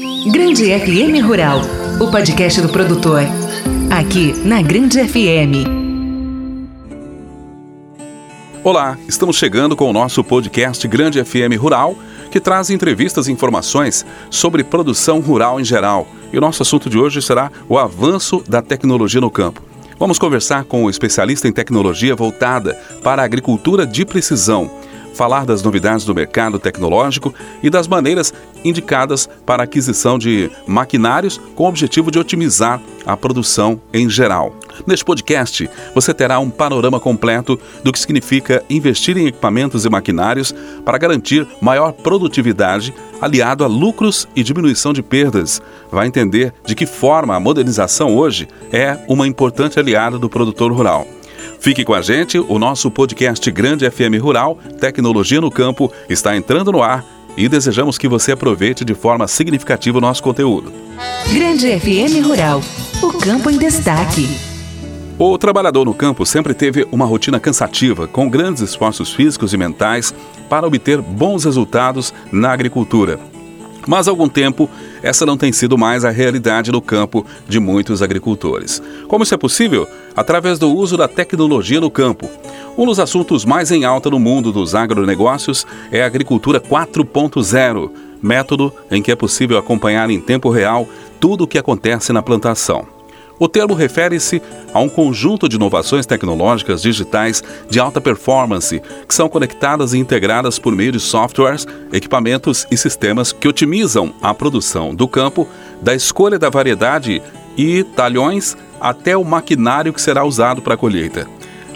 Grande FM Rural, o podcast do produtor. Aqui na Grande FM. Olá, estamos chegando com o nosso podcast Grande FM Rural, que traz entrevistas e informações sobre produção rural em geral. E o nosso assunto de hoje será o avanço da tecnologia no campo. Vamos conversar com o especialista em tecnologia voltada para a agricultura de precisão falar das novidades do mercado tecnológico e das maneiras indicadas para aquisição de maquinários com o objetivo de otimizar a produção em geral. Neste podcast, você terá um panorama completo do que significa investir em equipamentos e maquinários para garantir maior produtividade, aliado a lucros e diminuição de perdas. Vai entender de que forma a modernização hoje é uma importante aliada do produtor rural. Fique com a gente, o nosso podcast Grande FM Rural, Tecnologia no Campo, está entrando no ar e desejamos que você aproveite de forma significativa o nosso conteúdo. Grande FM Rural, o campo em destaque. O trabalhador no campo sempre teve uma rotina cansativa, com grandes esforços físicos e mentais para obter bons resultados na agricultura. Mas há algum tempo, essa não tem sido mais a realidade no campo de muitos agricultores. Como isso é possível? Através do uso da tecnologia no campo. Um dos assuntos mais em alta no mundo dos agronegócios é a agricultura 4.0, método em que é possível acompanhar em tempo real tudo o que acontece na plantação. O termo refere-se a um conjunto de inovações tecnológicas digitais de alta performance que são conectadas e integradas por meio de softwares, equipamentos e sistemas que otimizam a produção do campo, da escolha da variedade e talhões até o maquinário que será usado para a colheita.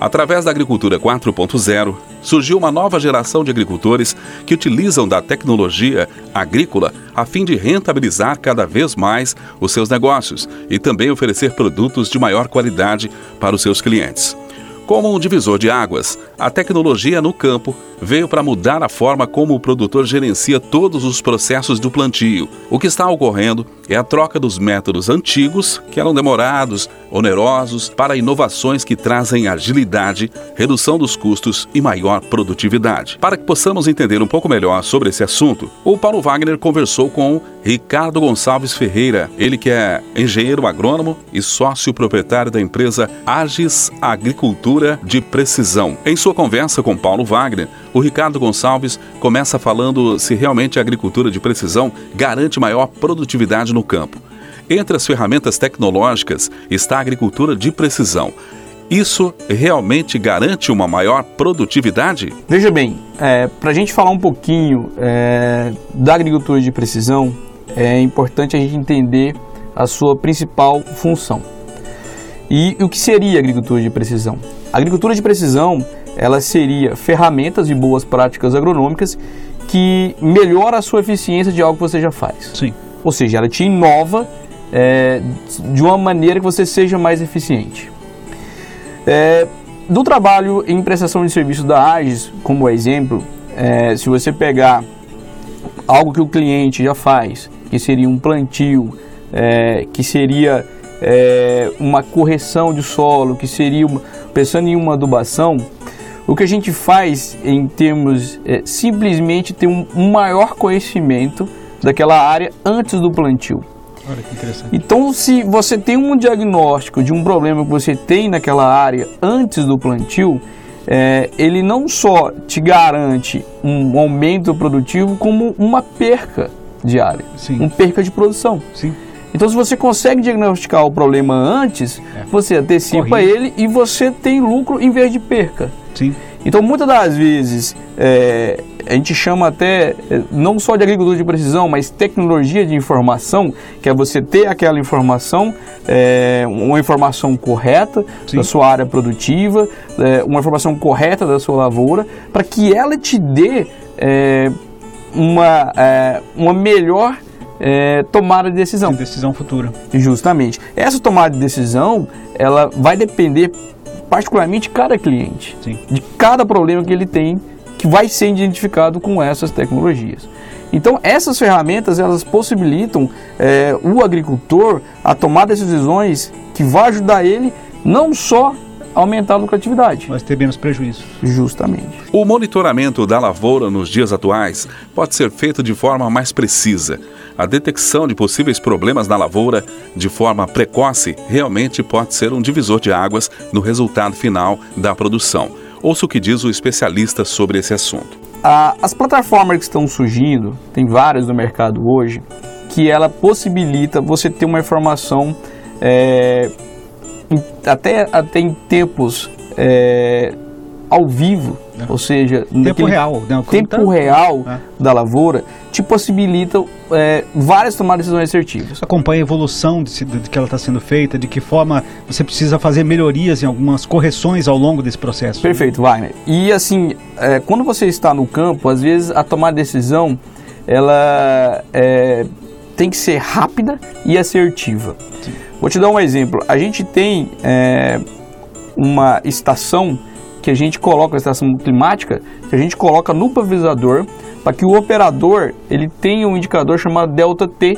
Através da agricultura 4.0, surgiu uma nova geração de agricultores que utilizam da tecnologia agrícola a fim de rentabilizar cada vez mais os seus negócios e também oferecer produtos de maior qualidade para os seus clientes. Como um divisor de águas, a tecnologia no campo veio para mudar a forma como o produtor gerencia todos os processos do plantio. O que está ocorrendo é a troca dos métodos antigos, que eram demorados, onerosos, para inovações que trazem agilidade, redução dos custos e maior produtividade. Para que possamos entender um pouco melhor sobre esse assunto, o Paulo Wagner conversou com Ricardo Gonçalves Ferreira, ele que é engenheiro agrônomo e sócio proprietário da empresa Agis Agricultura de Precisão. Em sua conversa com Paulo Wagner, o Ricardo Gonçalves começa falando se realmente a agricultura de precisão garante maior produtividade no campo. Entre as ferramentas tecnológicas está a agricultura de precisão. Isso realmente garante uma maior produtividade? Veja bem, é, para a gente falar um pouquinho é, da agricultura de precisão, é importante a gente entender a sua principal função. E o que seria agricultura de precisão? A agricultura de precisão, ela seria ferramentas e boas práticas agronômicas que melhora a sua eficiência de algo que você já faz. Sim. Ou seja, ela te inova é, de uma maneira que você seja mais eficiente. É, do trabalho em prestação de serviço da AGES, como exemplo, é, se você pegar algo que o cliente já faz, que seria um plantio, é, que seria é, uma correção de solo, que seria uma, pensando em uma adubação, o que a gente faz em termos é, simplesmente ter um, maior conhecimento daquela área antes do plantio. Olha que interessante. Então, se você tem um diagnóstico de um problema que você tem naquela área antes do plantio, é, ele não só te garante um aumento produtivo, como uma perca diária, Sim. uma perca de produção. Sim. Então, se você consegue diagnosticar o problema antes, É. você antecipa Corrige. ele e você tem lucro em vez de perca. Sim. Então, muitas das vezes, é, a gente chama até é, não só de agricultura de precisão, mas tecnologia de informação, que é você ter aquela informação, é, uma informação correta Sim. da sua área produtiva, é, uma informação correta da sua lavoura, para que ela te dê é, uma, é, uma melhor é, tomada de decisão. decisão futura. Justamente. Essa tomada de decisão, ela vai depender particularmente cada cliente, Sim. de cada problema que ele tem, que vai ser identificado com essas tecnologias. Então, essas ferramentas elas possibilitam é, o agricultor a tomar decisões que vai ajudar ele não só aumentar a lucratividade. Mas ter menos prejuízo. Justamente. O monitoramento da lavoura nos dias atuais pode ser feito de forma mais precisa. A detecção de possíveis problemas na lavoura de forma precoce realmente pode ser um divisor de águas no resultado final da produção. Ouça o que diz o especialista sobre esse assunto. as plataformas que estão surgindo, tem várias no mercado hoje, que ela possibilita você ter uma informação é, até, até em tempos é, ao vivo, é. ou seja, tempo real, né? tempo tá... real é. da lavoura, te possibilita é, várias tomadas de decisões assertivas. Acompanha a evolução de, de, que ela está sendo feita, de que forma você precisa fazer melhorias em algumas correções ao longo desse processo. Perfeito, Wagner. E assim, é, quando você está no campo, às vezes a tomada de decisão ela é, tem que ser rápida e assertiva. Sim. Vou te dar um exemplo. A gente tem é, uma estação que a gente coloca, a estação climática, que a gente coloca no pulverizador para que o operador ele tenha um indicador chamado delta T,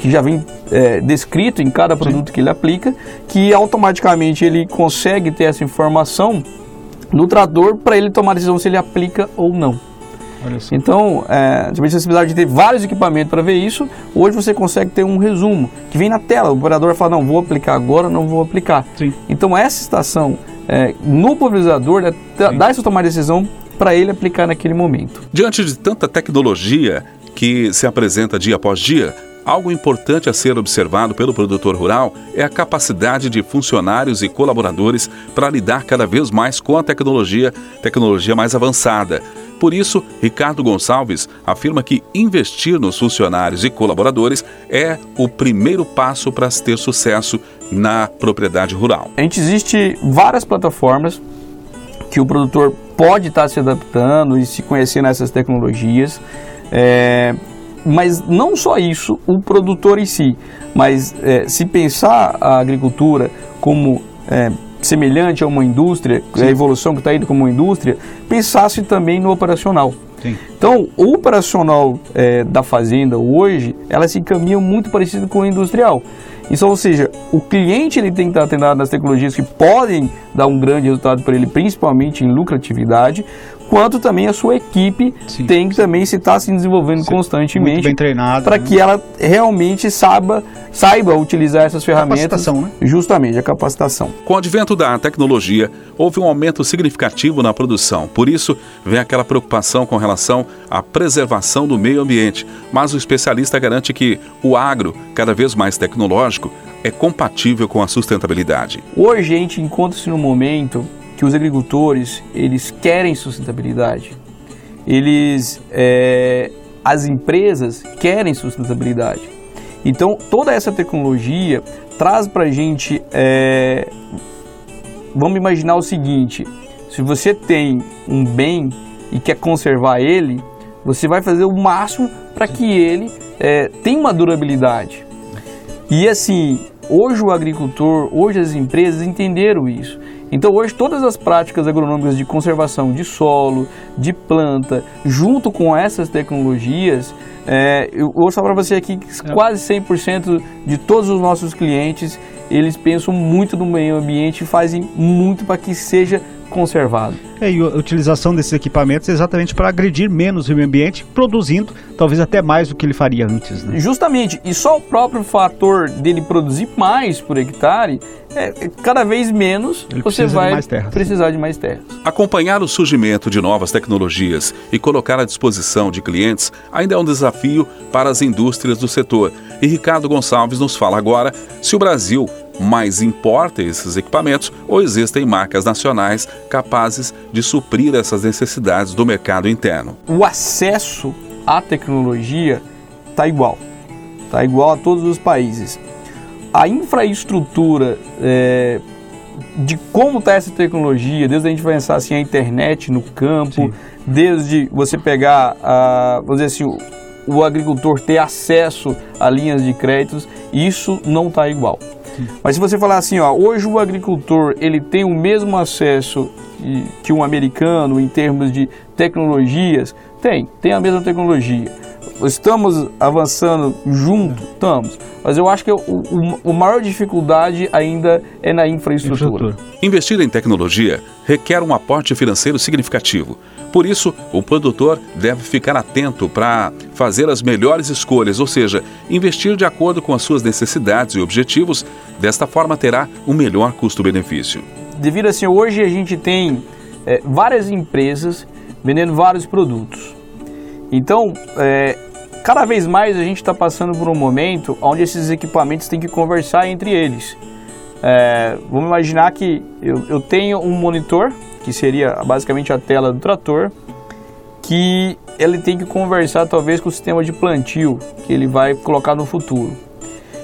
que já vem é, descrito em cada produto Sim. que ele aplica, que automaticamente ele consegue ter essa informação no trator para ele tomar a decisão se ele aplica ou não. Então, é, você precisava de ter vários equipamentos para ver isso. Hoje você consegue ter um resumo que vem na tela. O operador fala: não, vou aplicar agora, não vou aplicar. Sim. Então, essa estação é, no pulverizador né, dá essa tomar decisão para ele aplicar naquele momento. Diante de tanta tecnologia que se apresenta dia após dia, Algo importante a ser observado pelo produtor rural é a capacidade de funcionários e colaboradores para lidar cada vez mais com a tecnologia, tecnologia mais avançada. Por isso, Ricardo Gonçalves afirma que investir nos funcionários e colaboradores é o primeiro passo para ter sucesso na propriedade rural. A gente existe várias plataformas que o produtor pode estar se adaptando e se conhecendo essas tecnologias. É, mas não só isso, o produtor em si, mas é, se pensar a agricultura como é, semelhante a uma indústria, Sim. a evolução que está indo como uma indústria, pensasse também no operacional. Sim. Então, o operacional é, da fazenda hoje, ela se encaminha muito parecido com o industrial. Então, ou seja, o cliente ele tem que estar atendado nas tecnologias que podem dar um grande resultado para ele, principalmente em lucratividade, quanto também a sua equipe sim, tem que sim. também se estar tá se desenvolvendo sim, constantemente para né? que ela realmente saiba, saiba utilizar essas ferramentas. Capacitação, né? Justamente, a capacitação. Com o advento da tecnologia, houve um aumento significativo na produção. Por isso, vem aquela preocupação com relação à preservação do meio ambiente. Mas o especialista garante que o agro, cada vez mais tecnológico, é compatível com a sustentabilidade. Hoje a gente encontra-se num momento que os agricultores eles querem sustentabilidade. Eles, é, as empresas querem sustentabilidade. Então toda essa tecnologia traz para a gente, é, vamos imaginar o seguinte: se você tem um bem e quer conservar ele, você vai fazer o máximo para que ele é, tenha uma durabilidade. E assim, hoje o agricultor, hoje as empresas entenderam isso. Então hoje todas as práticas agronômicas de conservação de solo, de planta, junto com essas tecnologias, é, eu vou falar para você aqui que é. quase 100% de todos os nossos clientes, eles pensam muito no meio ambiente e fazem muito para que seja conservado. É, e a utilização desses equipamentos é exatamente para agredir menos o meio ambiente, produzindo talvez até mais do que ele faria antes. Né? Justamente, e só o próprio fator dele produzir mais por hectare, é, é cada vez menos ele você vai de precisar de mais terras. Acompanhar o surgimento de novas tecnologias e colocar à disposição de clientes ainda é um desafio para as indústrias do setor. E Ricardo Gonçalves nos fala agora se o Brasil mais importa esses equipamentos ou existem marcas nacionais capazes de suprir essas necessidades do mercado interno. O acesso à tecnologia está igual, está igual a todos os países. A infraestrutura é, de como está essa tecnologia, desde a gente pensar assim a internet no campo, Sim. desde você pegar, a, vamos dizer assim, o, o agricultor ter acesso a linhas de créditos, isso não está igual. Mas se você falar assim, ó, hoje o agricultor ele tem o mesmo acesso que um americano em termos de tecnologias, tem, tem a mesma tecnologia. Estamos avançando junto? Estamos. Mas eu acho que o, o, o maior dificuldade ainda é na infraestrutura. infraestrutura. Investir em tecnologia requer um aporte financeiro significativo. Por isso, o produtor deve ficar atento para fazer as melhores escolhas, ou seja, investir de acordo com as suas necessidades e objetivos. Desta forma, terá um melhor custo-benefício. Devido assim, hoje a gente tem é, várias empresas vendendo vários produtos. Então, é, cada vez mais a gente está passando por um momento onde esses equipamentos têm que conversar entre eles. É, vamos imaginar que eu, eu tenho um monitor, que seria basicamente a tela do trator, que ele tem que conversar talvez com o sistema de plantio que ele vai colocar no futuro.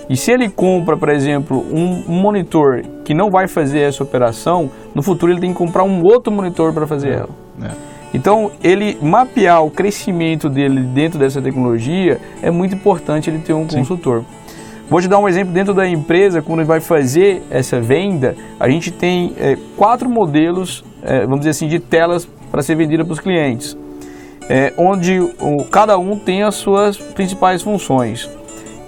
E se ele compra, por exemplo, um, monitor que não vai fazer essa operação, no futuro ele tem que comprar um outro monitor para fazer é, ela. É. Então, ele mapear o crescimento dele dentro dessa tecnologia é muito importante ele ter um Sim. consultor. Vou te dar um exemplo dentro da empresa, quando vai fazer essa venda, a gente tem é, quatro modelos, é, vamos dizer assim, de telas para ser vendida para os clientes, é, onde o, cada um tem as suas principais funções.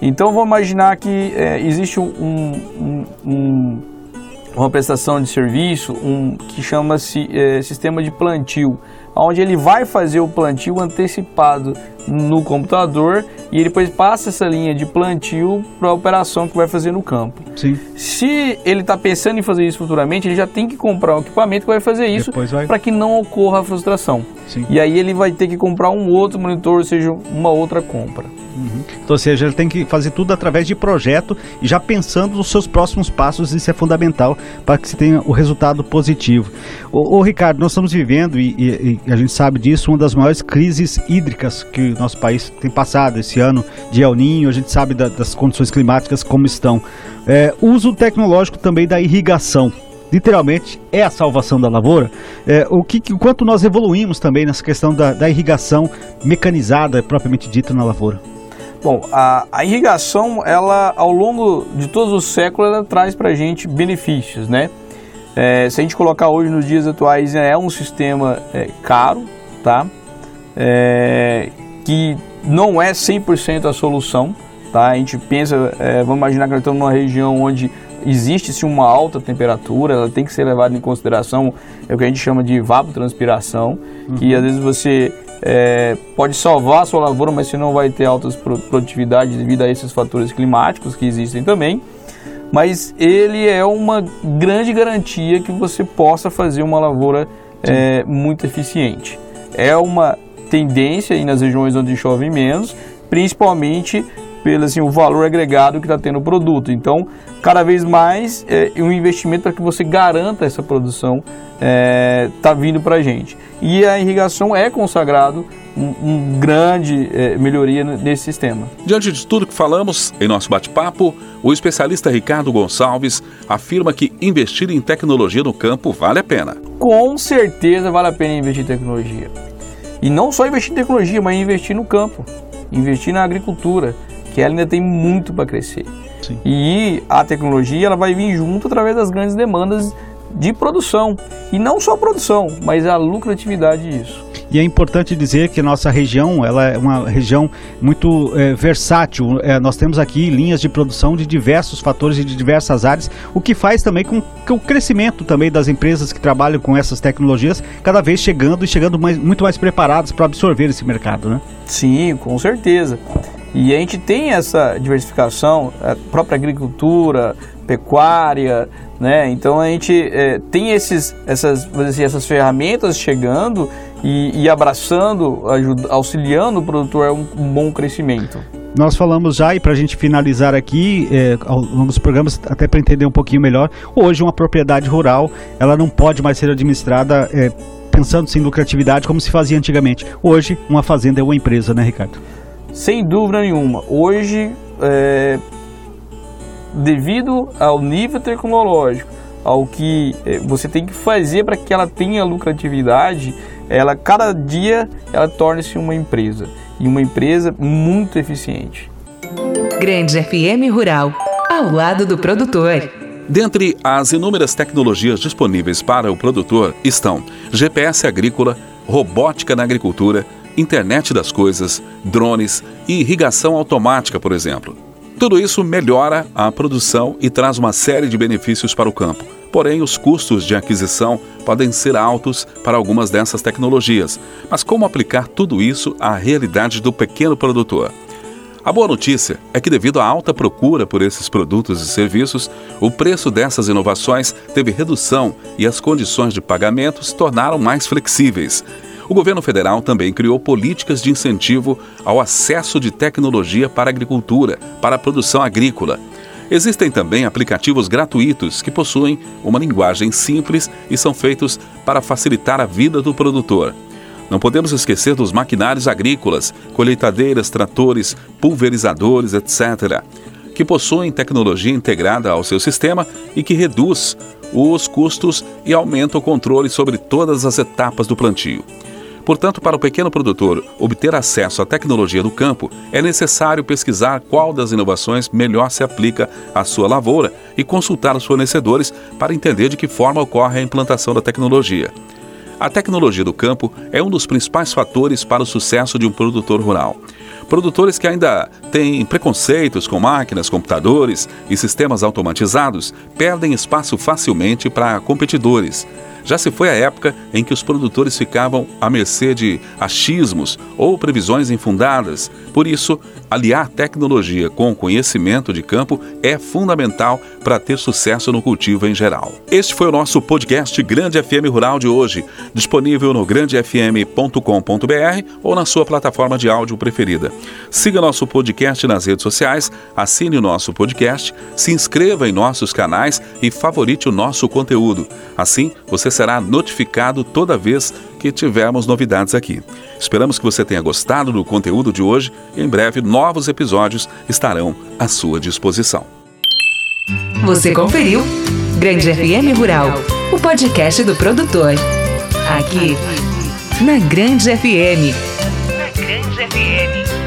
Então, vamos imaginar que existe um, um, um, uma prestação de serviço um, que chama-se sistema de plantio onde ele vai fazer o plantio antecipado no computador e ele depois passa essa linha de plantio para a operação que vai fazer no campo. Sim. Se ele está pensando em fazer isso futuramente, ele já tem que comprar um equipamento que vai fazer isso para que não ocorra a frustração. Sim. E aí ele vai ter que comprar um outro monitor, ou seja, uma outra compra. Uhum. Então, ou seja, ele tem que fazer tudo através de projeto e já pensando nos seus próximos passos, isso é fundamental para que se tenha o resultado positivo. O, Ricardo, nós estamos vivendo, e, e, e, a gente sabe disso, uma das maiores crises hídricas que o nosso país tem passado esse ano de El Ninho, a gente sabe da, das condições climáticas como estão. É, uso tecnológico também da irrigação literalmente é a salvação da lavoura. É, o que, quanto nós evoluímos também nessa questão da, da irrigação mecanizada propriamente dita na lavoura? Bom, a, a, irrigação, ela ao longo de todos os séculos, ela traz para a gente benefícios, né? É, se a gente colocar hoje nos dias atuais, é um sistema é, caro, tá? É, que não é 100% a solução, tá? A gente pensa, é, vamos imaginar que nós estamos numa região onde existe-se uma alta temperatura, ela tem que ser levada em consideração, é o que a gente chama de evapotranspiração, uhum. que às vezes você é, pode salvar a sua lavoura, mas você não vai ter altas produtividades devido a esses fatores climáticos que existem também. Mas ele é uma grande garantia que você possa fazer uma lavoura é, muito eficiente. É uma tendência aí nas regiões onde chove menos, principalmente pelo assim, o valor agregado que está tendo o produto. Então, cada vez mais é um investimento para que você garanta essa produção está é, tá vindo para a gente. E a irrigação é consagrado um, um grande é, melhoria nesse sistema. Diante de tudo que falamos em nosso bate-papo, o especialista Ricardo Gonçalves afirma que investir em tecnologia no campo vale a pena. Com certeza vale a pena investir em tecnologia. E não só investir em tecnologia, mas investir no campo, investir na agricultura, que ela ainda tem muito para crescer. Sim. E a tecnologia ela vai vir junto através das grandes demandas de produção. E não só produção, mas a lucratividade disso. E é importante dizer que nossa região ela é uma região muito é, versátil. É, nós temos aqui linhas de produção de diversos fatores e de diversas áreas, o que faz também com que o crescimento também das empresas que trabalham com essas tecnologias cada vez chegando e chegando mais, muito mais preparadas para absorver esse mercado, né? Sim, com certeza. E a gente tem essa diversificação, a própria agricultura, pecuária, né? Então a gente é, tem esses, essas, assim, essas ferramentas chegando e, e abraçando, ajuda, auxiliando o produtor a um, um bom crescimento. Nós falamos já, e para a gente finalizar aqui, é, ao longo dos programas, até para entender um pouquinho melhor, hoje uma propriedade rural, ela não pode mais ser administrada é, pensando em lucratividade como se fazia antigamente. Hoje, uma fazenda é uma empresa, né, Ricardo? Sem dúvida nenhuma. Hoje, é, devido ao nível tecnológico, ao que é, você tem que fazer para que ela tenha lucratividade, ela cada dia ela torna-se uma empresa e uma empresa muito eficiente. Grande FM Rural, ao lado do produtor. Dentre as inúmeras tecnologias disponíveis para o produtor estão GPS agrícola, robótica na agricultura, internet das coisas, drones e irrigação automática, por exemplo. Tudo isso melhora a produção e traz uma série de benefícios para o campo. Porém, os custos de aquisição podem ser altos para algumas dessas tecnologias. Mas como aplicar tudo isso à realidade do pequeno produtor? A boa notícia é que, devido à alta procura por esses produtos e serviços, o preço dessas inovações teve redução e as condições de pagamento se tornaram mais flexíveis. O governo federal também criou políticas de incentivo ao acesso de tecnologia para a agricultura, para a produção agrícola. Existem também aplicativos gratuitos que possuem uma linguagem simples e são feitos para facilitar a vida do produtor. Não podemos esquecer dos maquinários agrícolas, colheitadeiras, tratores, pulverizadores, etc., que possuem tecnologia integrada ao seu sistema e que reduz os custos e aumenta o controle sobre todas as etapas do plantio. Portanto, para o pequeno produtor obter acesso à tecnologia do campo, é necessário pesquisar qual das inovações melhor se aplica à sua lavoura e consultar os fornecedores para entender de que forma ocorre a implantação da tecnologia. A tecnologia do campo é um dos principais fatores para o sucesso de um produtor rural. Produtores que ainda têm preconceitos com máquinas, computadores e sistemas automatizados perdem espaço facilmente para competidores. Já se foi a época em que os produtores ficavam à mercê de achismos ou previsões infundadas. Por isso, aliar tecnologia com conhecimento de campo é fundamental para ter sucesso no cultivo em geral. Este foi o nosso podcast Grande FM Rural de hoje, disponível no grandefm.com.br ou na sua plataforma de áudio preferida. Siga nosso podcast nas redes sociais, assine o nosso podcast, se inscreva em nossos canais e favorite o nosso conteúdo. Assim, você será notificado toda vez que tivermos novidades aqui. Esperamos que você tenha gostado do conteúdo de hoje e em breve novos episódios estarão à sua disposição. Você conferiu Grande FM Rural, o podcast do produtor. Aqui, na Grande FM. Na Grande FM.